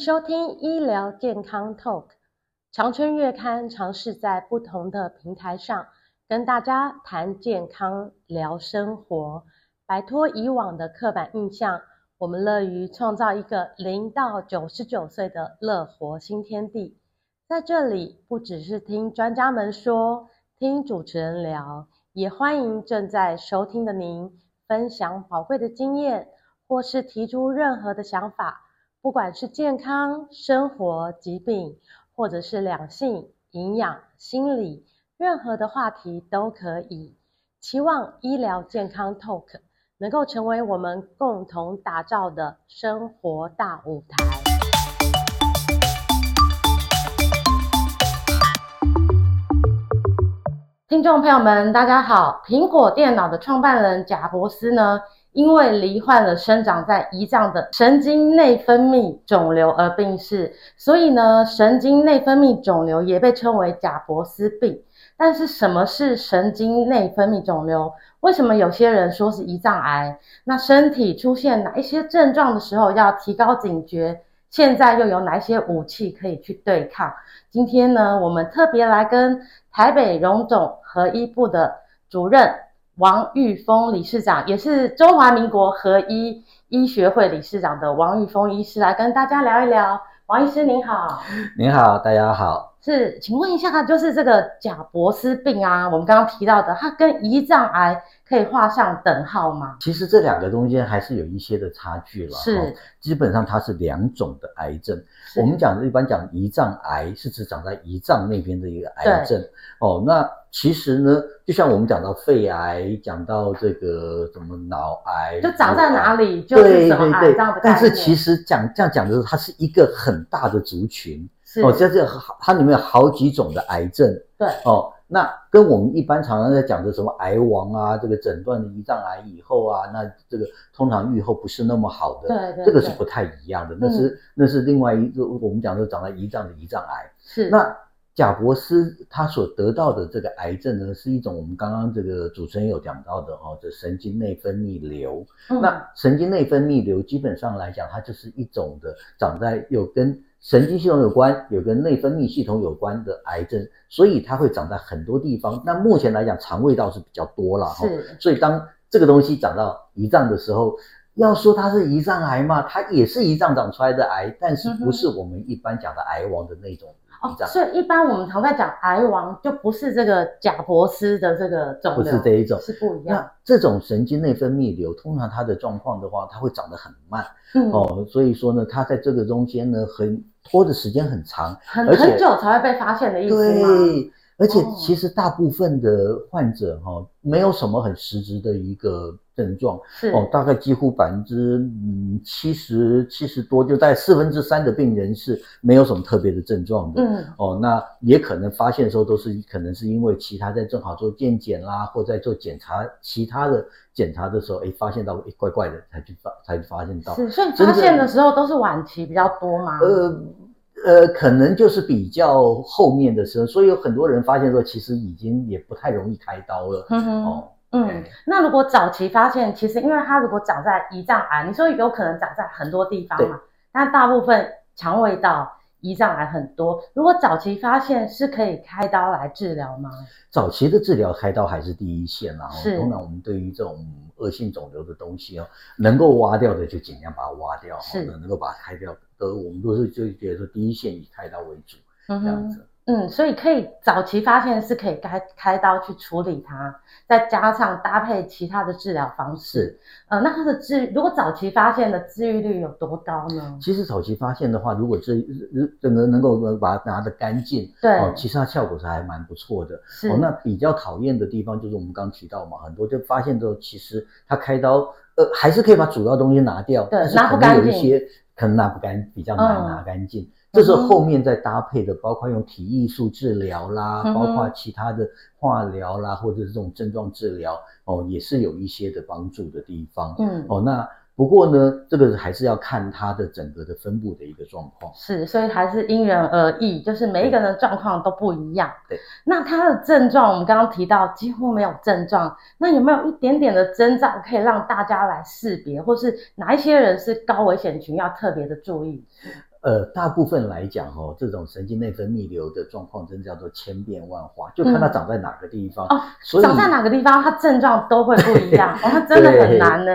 收听医疗健康 Talk，长春月刊尝试在不同的平台上跟大家谈健康、聊生活，摆脱以往的刻板印象。我们乐于创造一个零到九十九岁的乐活新天地。在这里，不只是听专家们说，听主持人聊，也欢迎正在收听的您分享宝贵的经验，或是提出任何的想法。不管是健康、生活、疾病，或者是两性、营养、心理，任何的话题都可以。期望医疗健康 Talk 能够成为我们共同打造的生活大舞台。听众朋友们，大家好！苹果电脑的创办人贾伯斯呢，因为罹患了生长在胰脏的神经内分泌肿瘤而病逝，所以呢，神经内分泌肿瘤也被称为贾伯斯病。但是，什么是神经内分泌肿瘤？为什么有些人说是胰脏癌？那身体出现哪一些症状的时候要提高警觉？现在又有哪些武器可以去对抗？今天呢，我们特别来跟台北荣总合医部的主任。王玉峰理事长，也是中华民国合医医学会理事长的王玉峰医师来跟大家聊一聊。王医师您好，您好，大家好。是，请问一下，就是这个贾伯斯病啊，我们刚刚提到的，它跟胰脏癌可以画上等号吗？其实这两个中间还是有一些的差距了。是，基本上它是两种的癌症。我们讲一般讲胰脏癌是指长在胰脏那边的一个癌症。哦，那。其实呢，就像我们讲到肺癌，讲到这个什么脑癌，就长在哪里就是什么癌这样的概念。对对对，但是其实讲这样讲的时候，它是一个很大的族群。是哦，在这它里面有好几种的癌症。对哦，那跟我们一般常常在讲的什么癌王啊，这个诊断的胰脏癌以后啊，那这个通常预后不是那么好的。对对，对，这个是不太一样的。那是、嗯、那是另外一个我们讲的长在胰脏的胰脏癌。是那。贾伯斯他所得到的这个癌症呢，是一种我们刚刚这个主持人有讲到的哦，这神经内分泌瘤。嗯、那神经内分泌瘤基本上来讲，它就是一种的长在有跟神经系统有关、有跟内分泌系统有关的癌症，所以它会长在很多地方。那目前来讲，肠胃道是比较多了哈。是。所以当这个东西长到胰脏的时候，要说它是胰脏癌嘛，它也是胰脏长出来的癌，但是不是我们一般讲的癌王的那种。哦，所以一般我们常在讲癌王，就不是这个贾伯斯的这个肿瘤，不是这一种，是不一样。那这种神经内分泌瘤，通常它的状况的话，它会长得很慢，嗯、哦，所以说呢，它在这个中间呢，很拖的时间很长，很很久才会被发现的意思吗？对，而且其实大部分的患者哈、哦，没有什么很实质的一个。症状是哦，大概几乎百分之嗯七十七十多，就在四分之三的病人是没有什么特别的症状的。嗯哦，那也可能发现的时候都是可能是因为其他在正好做健检啦，或在做检查其他的检查的时候，哎，发现到哎怪怪的，才去发才发现到。是，所以发现的时候都是晚期比较多吗？呃呃，可能就是比较后面的时候，所以有很多人发现说，其实已经也不太容易开刀了。嗯哼哦。嗯，那如果早期发现，其实因为它如果长在胰脏癌，你说有可能长在很多地方嘛，但大部分肠胃道胰脏癌很多。如果早期发现，是可以开刀来治疗吗？早期的治疗开刀还是第一线啦。是。通常我们对于这种恶性肿瘤的东西哦，能够挖掉的就尽量把它挖掉，是。能够把它开掉的，我们都是就觉得说第一线以开刀为主，这样子。嗯，所以可以早期发现是可以开开刀去处理它，再加上搭配其他的治疗方式。呃，那它的治如果早期发现的治愈率有多高呢？其实早期发现的话，如果治整个能够把它拿得干净，对，哦，其实它效果是还蛮不错的。是。哦，那比较讨厌的地方就是我们刚提到嘛，很多就发现之后，其实它开刀，呃，还是可以把主要东西拿掉，对，拿不干净，有一些可能拿不干，比较难拿干净。嗯这是后面再搭配的，包括用体艺术治疗啦，嗯、包括其他的化疗啦，或者是这种症状治疗哦，也是有一些的帮助的地方。嗯，哦，那不过呢，这个还是要看它的整个的分布的一个状况。是，所以还是因人而异，就是每一个人的状况都不一样。对，那它的症状，我们刚刚提到几乎没有症状，那有没有一点点的征兆可以让大家来识别，或是哪一些人是高危险群要特别的注意？呃，大部分来讲哦，这种神经内分泌瘤的状况，真的叫做千变万化，就看它长在哪个地方。嗯、哦，所以长在哪个地方，它症状都会不一样。哦，它真的很难呢。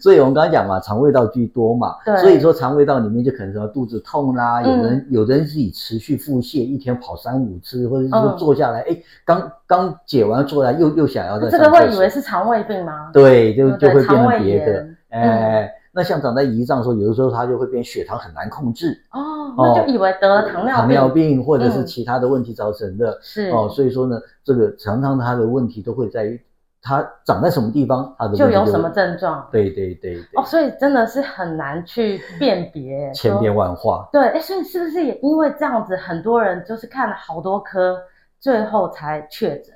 所以我们刚刚讲嘛，肠胃道居多嘛，对，所以说肠胃道里面就可能说肚子痛啦，有人、嗯、有人自己持续腹泻，一天跑三五次，或者是说坐下来，哎、嗯，刚刚解完坐下来又又想要再。这个会以为是肠胃病吗？对，就就会变成别的，哎。嗯那像长在胰脏的时候，有的时候它就会变血糖很难控制哦，那就以为得了糖尿病，糖尿病或者是其他的问题造成的，是、嗯、哦，所以说呢，这个常常它的问题都会在于它长在什么地方，它的就，就有什么症状，对对对，对哦，所以真的是很难去辨别，千变万化，对，哎，所以是不是也因为这样子，很多人就是看了好多科，最后才确诊？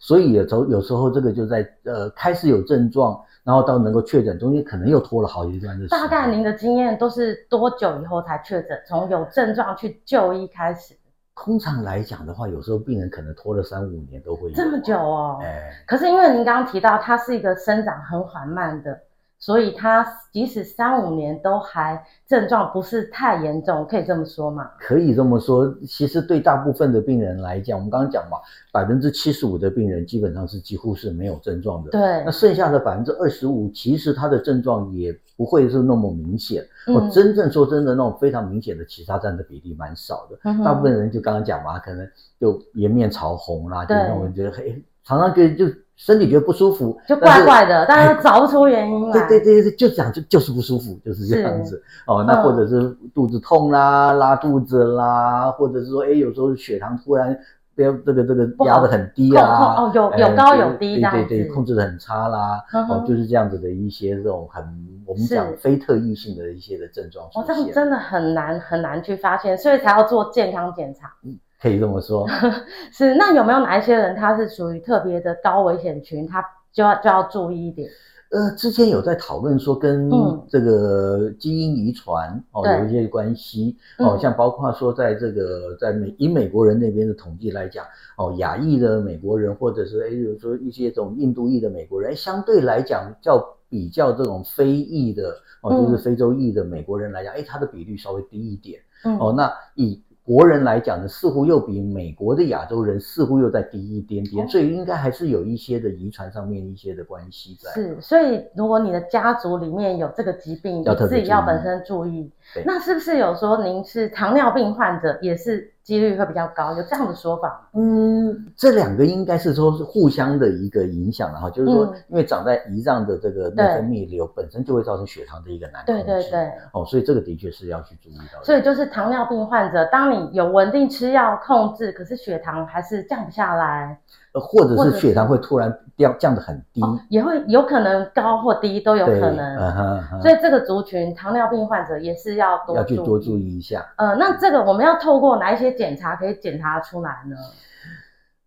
所以有时候有时候这个就在呃开始有症状。然后到能够确诊，中间可能又拖了好一段日子。大概您的经验都是多久以后才确诊？从有症状去就医开始？通常来讲的话，有时候病人可能拖了三五年都会有。这么久哦？哎。可是因为您刚刚提到，它是一个生长很缓慢的。所以他即使三五年都还症状不是太严重，可以这么说吗？可以这么说。其实对大部分的病人来讲，我们刚刚讲嘛，百分之七十五的病人基本上是几乎是没有症状的。对。那剩下的百分之二十五，其实他的症状也不会是那么明显。我、嗯、真正说真的，那种非常明显的，其他占的比例蛮少的。嗯、大部分人就刚刚讲嘛，可能就颜面潮红啦，就让人觉得嘿，常常觉得就。身体觉得不舒服，就怪怪的，但是找不出原因来。对对对，就讲就就是不舒服，就是这样子。哦，那或者是肚子痛啦、嗯，拉肚子啦，或者是说，哎，有时候血糖突然飙这个这个压得很低啊，哦，有有高有低对对对，控制得很差啦，哦，就是这样子的一些这种很我们讲非特异性的一些的症状。哦，这样真的很难很难去发现，所以才要做健康检查。嗯可以这么说，是。那有没有哪一些人他是属于特别的高危险群，他就要就要注意一点？呃，之前有在讨论说跟这个基因遗传、嗯、哦有一些关系哦，像包括说在这个在美以美国人那边的统计来讲哦，亚裔的美国人或者是哎，比如说一些这种印度裔的美国人，相对来讲较比较这种非裔的哦，就是非洲裔的美国人来讲，哎、嗯，他的比率稍微低一点。嗯、哦，那以国人来讲呢，似乎又比美国的亚洲人似乎又再低一点点，所以应该还是有一些的遗传上面一些的关系在。是，所以如果你的家族里面有这个疾病，你自己要本身注意。那是不是有说您是糖尿病患者，也是？几率会比较高，有这样的说法？嗯，这两个应该是说是互相的一个影响，然后就是说，因为长在胰脏的这个内分泌瘤本身就会造成血糖的一个难控制。对对对。哦，所以这个的确是要去注意到。所以就是糖尿病患者，当你有稳定吃药控制，可是血糖还是降不下来。呃，或者是血糖会突然掉降得很低，哦，也会有可能高或低都有可能。嗯。所以这个族群糖尿病患者也是要多要去多注意一下。呃，那这个我们要透过哪一些检查可以检查出来呢？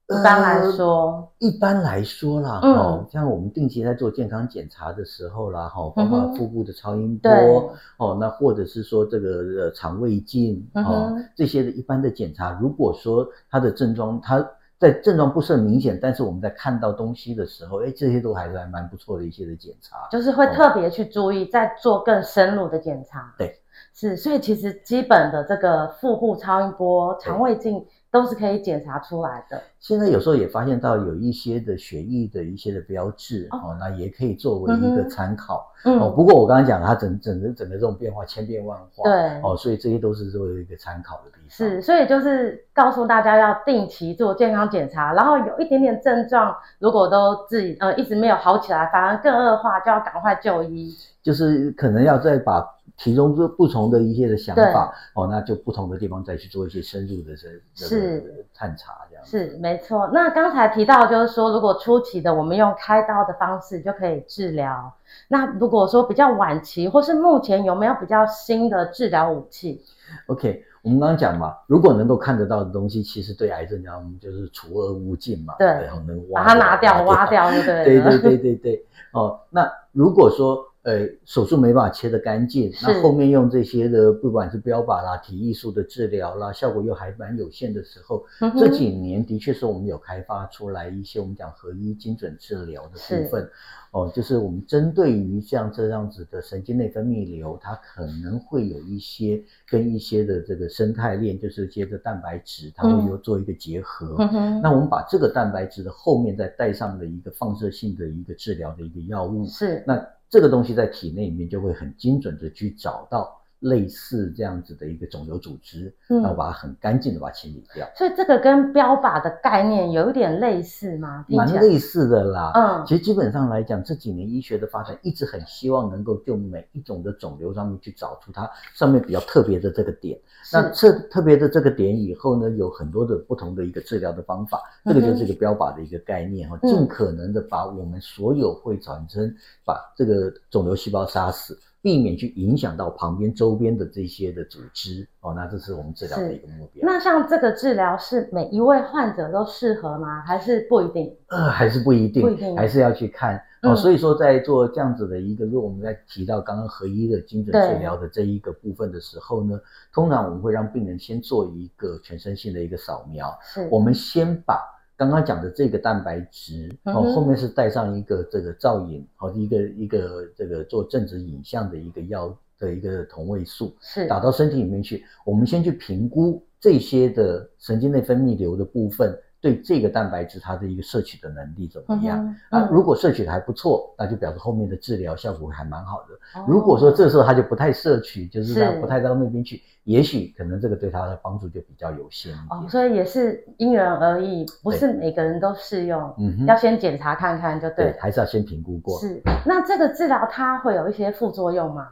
一般来说，呃、一般来说啦，嗯、哦，像我们定期在做健康检查的时候啦，哈、哦，包括腹部的超音波，嗯、哦，那或者是说这个呃肠胃镜，哦，这些的一般的检查，如果说它的症状它。在症状不是很明显，但是我们在看到东西的时候，哎，这些都还是还蛮不错的一些的检查，就是会特别去注意，再做更深入的检查。对，是，所以其实基本的这个腹部超音波、肠胃镜。都是可以检查出来的。现在有时候也发现到有一些的血液的一些的标志哦，哦，那也可以作为一个参考。嗯，哦，不过我刚刚讲它整整个整个这种变化千变万化，对，哦，所以这些都是作为一个参考的地方。是，所以就是告诉大家要定期做健康检查，然后有一点点症状，如果都自己呃一直没有好起来，反而更恶化，就要赶快就医。就是可能要再把。其中不不同的一些的想法哦，那就不同的地方再去做一些深入的这这个探查这样是没错。那刚才提到就是说，如果初期的我们用开刀的方式就可以治疗，那如果说比较晚期或是目前有没有比较新的治疗武器？OK，我们刚刚讲嘛，如果能够看得到的东西，其实对癌症讲就是除恶务尽嘛，对，然后能挖把它拿掉、挖掉，对对对对对。哦，那如果说呃，手术没办法切得干净，那后面用这些的，不管是标靶啦、体艺术的治疗啦，效果又还蛮有限的时候，嗯、这几年的确是我们有开发出来一些我们讲合一精准治疗的部分，哦，就是我们针对于像这样子的神经内分泌瘤，它可能会有一些跟一些的这个生态链，就是接着蛋白质，它会有做一个结合。嗯、那我们把这个蛋白质的后面再带上的一个放射性的一个治疗的一个药物，是。那。这个东西在体内里面就会很精准的去找到类似这样子的一个肿瘤组织，嗯，然后把它很干净的把它清理掉。所以这个跟标靶的概念有一点类似吗？蛮类似的啦。嗯，其实基本上来讲，这几年医学的发展一直很希望能够就每一种的肿瘤上面去找出它上面比较特别的这个点。那特特别的这个点以后呢，有很多的不同的一个治疗的方法，这个就是一个标靶的一个概念哈，尽可能的把我们所有会产生把这个肿瘤细胞杀死，避免去影响到旁边周边的这些的组织哦，那这是我们治疗的一个目标。那像这个治疗是每一位患者都适合吗？还是不一定？呃，还是不一定，不一定，还是要去看。哦，所以说在做这样子的一个，如果我们在提到刚刚合一的精准治疗的这一个部分的时候呢，通常我们会让病人先做一个全身性的一个扫描。是，我们先把刚刚讲的这个蛋白质，哦，后面是带上一个这个造影，哦，一个一个这个做正直影像的一个药的一个同位素，是打到身体里面去。我们先去评估这些的神经内分泌瘤的部分。对这个蛋白质，它的一个摄取的能力怎么样？啊，如果摄取的还不错，那就表示后面的治疗效果还蛮好的。哦、如果说这时候它就不太摄取，就是它不太到那边去，也许可能这个对他的帮助就比较有限一点。哦，所以也是因人而异，不是每个人都适用。嗯哼，要先检查看看就对，对，还是要先评估过。是，那这个治疗它会有一些副作用吗？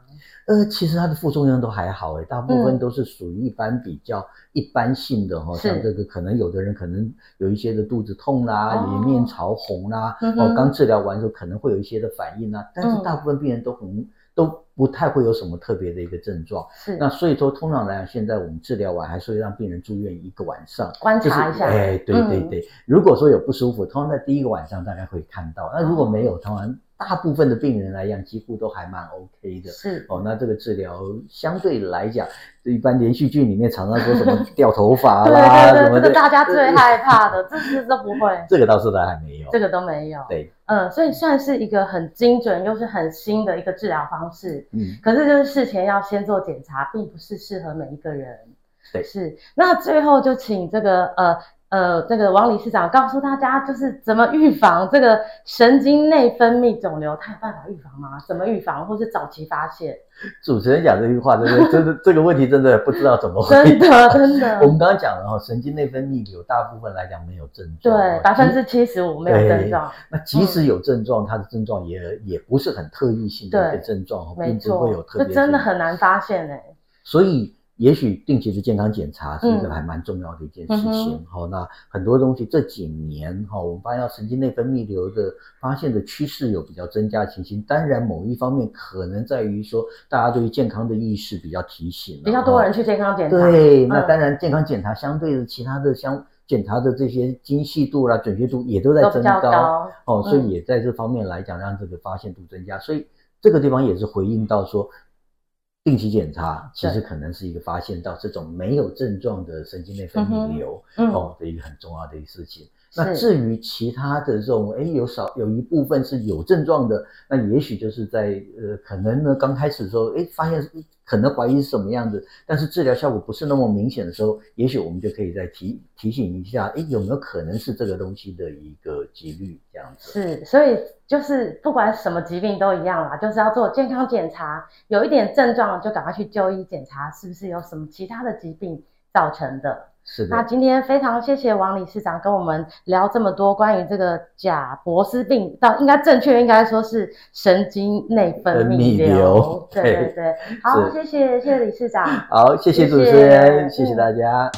呃，其实它的副作用都还好诶，大部分都是属于一般比较一般性的哈，嗯、像这个可能有的人可能有一些的肚子痛啦，脸面潮红啦，哦，刚治疗完之后可能会有一些的反应啦，但是大部分病人都很、嗯、都不太会有什么特别的一个症状。是，那所以说通常来讲，现在我们治疗完还是会让病人住院一个晚上，观察一下。哎，对对对，嗯、如果说有不舒服，通常在第一个晚上大概会看到，那如果没有，通常。大部分的病人来讲，几乎都还蛮 OK 的。是哦，那这个治疗相对来讲，一般连续剧里面常常说什么掉头发啦，对对对，这个大家最害怕的，这些都不会。这个倒是都还没有，这个都没有。对，嗯，所以算是一个很精准又是很新的一个治疗方式。嗯，可是就是事前要先做检查，并不是适合每一个人。对，是。那最后就请这个呃。呃，这个王理事长告诉大家，就是怎么预防这个神经内分泌肿瘤，他有办法预防吗？怎么预防，或是早期发现？主持人讲这句话，真的，真的，这个问题真的不知道怎么回答。真的，真的。我们刚刚讲了哈，神经内分泌瘤大部分来讲没有症状，对，百分之七十五没有症状。那即使有症状，它的症状也也不是很特异性的一个症状，并不会有特别。这真的很难发现哎。所以。也许定期的健康检查是一个还蛮重要的一件事情。好、嗯，那很多东西这几年哈，我们发现神经内分泌瘤的发现的趋势有比较增加的情形。当然，某一方面可能在于说，大家对于健康的意识比较提醒，比较多人去健康检查。对，那当然健康检查相对的其他的相检查的这些精细度啦、准确度也都在增高。高哦，所以也在这方面来讲，让这个发现度增加。所以这个地方也是回应到说。定期检查其实可能是一个发现到这种没有症状的神经内分泌瘤哦的一个很重要的一个事情。那至于其他的这种，哎，有少有一部分是有症状的，那也许就是在呃，可能呢刚开始的时候，哎，发现可能怀疑是什么样子，但是治疗效果不是那么明显的时候，也许我们就可以再提提醒一下，哎，有没有可能是这个东西的一个几率这样子？是，所以就是不管什么疾病都一样啦，就是要做健康检查，有一点症状就赶快去就医检查，是不是有什么其他的疾病造成的？是的，那今天非常谢谢王理事长跟我们聊这么多关于这个贾伯斯病，到应该正确应该说是神经内分泌瘤。对对对，好，谢谢谢谢理事长。好，谢谢主持人，谢谢大家。